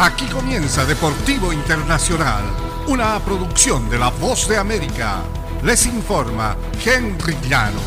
Aquí comienza Deportivo Internacional, una producción de La Voz de América. Les informa Henry Llanos.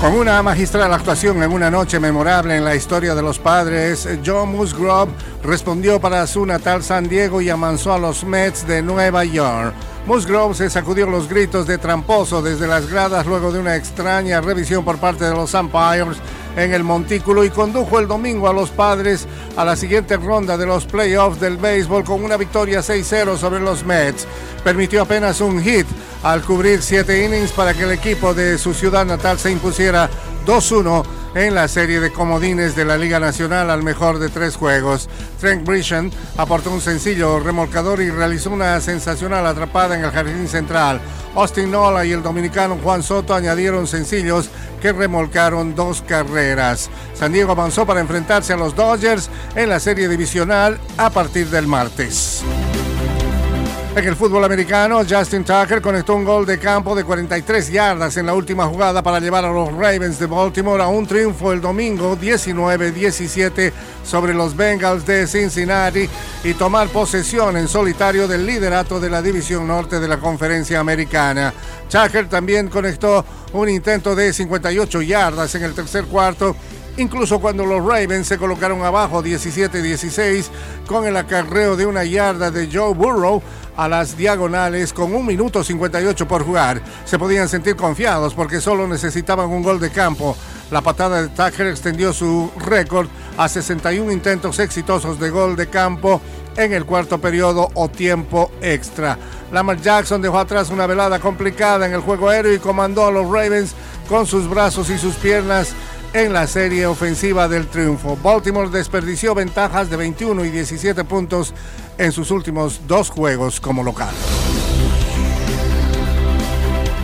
Con una magistral actuación en una noche memorable en la historia de los padres, John Musgrove respondió para su natal San Diego y amansó a los Mets de Nueva York. Musgrove se sacudió los gritos de tramposo desde las gradas luego de una extraña revisión por parte de los umpires en el montículo y condujo el domingo a los padres a la siguiente ronda de los playoffs del béisbol con una victoria 6-0 sobre los Mets. Permitió apenas un hit al cubrir siete innings para que el equipo de su ciudad natal se impusiera 2-1 en la serie de comodines de la Liga Nacional al mejor de tres juegos. Trent Grisham aportó un sencillo remolcador y realizó una sensacional atrapada en el jardín central. Austin Nola y el dominicano Juan Soto añadieron sencillos que remolcaron dos carreras. San Diego avanzó para enfrentarse a los Dodgers en la serie divisional a partir del martes. En el fútbol americano, Justin Tucker conectó un gol de campo de 43 yardas en la última jugada para llevar a los Ravens de Baltimore a un triunfo el domingo 19-17 sobre los Bengals de Cincinnati y tomar posesión en solitario del liderato de la División Norte de la Conferencia Americana. Tucker también conectó un intento de 58 yardas en el tercer cuarto incluso cuando los Ravens se colocaron abajo 17-16 con el acarreo de una yarda de Joe Burrow a las diagonales con un minuto 58 por jugar. Se podían sentir confiados porque solo necesitaban un gol de campo. La patada de Tucker extendió su récord a 61 intentos exitosos de gol de campo en el cuarto periodo o tiempo extra. Lamar Jackson dejó atrás una velada complicada en el juego aéreo y comandó a los Ravens con sus brazos y sus piernas en la serie ofensiva del triunfo. Baltimore desperdició ventajas de 21 y 17 puntos en sus últimos dos juegos como local.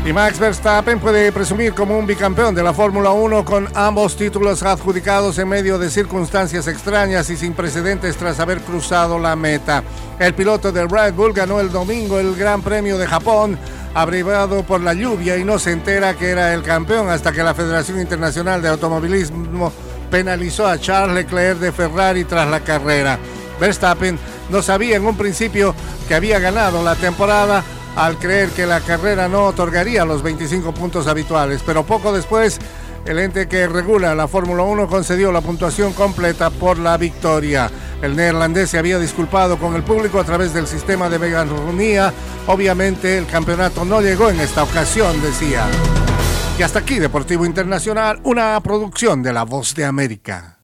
Y Max Verstappen puede presumir como un bicampeón de la Fórmula 1 con ambos títulos adjudicados en medio de circunstancias extrañas y sin precedentes tras haber cruzado la meta. El piloto de Red Bull ganó el domingo el Gran Premio de Japón abrigado por la lluvia y no se entera que era el campeón hasta que la Federación Internacional de Automovilismo penalizó a Charles Leclerc de Ferrari tras la carrera. Verstappen no sabía en un principio que había ganado la temporada al creer que la carrera no otorgaría los 25 puntos habituales, pero poco después el ente que regula la Fórmula 1 concedió la puntuación completa por la victoria. El neerlandés se había disculpado con el público a través del sistema de megafonía. Obviamente el campeonato no llegó en esta ocasión, decía. Y hasta aquí Deportivo Internacional, una producción de La Voz de América.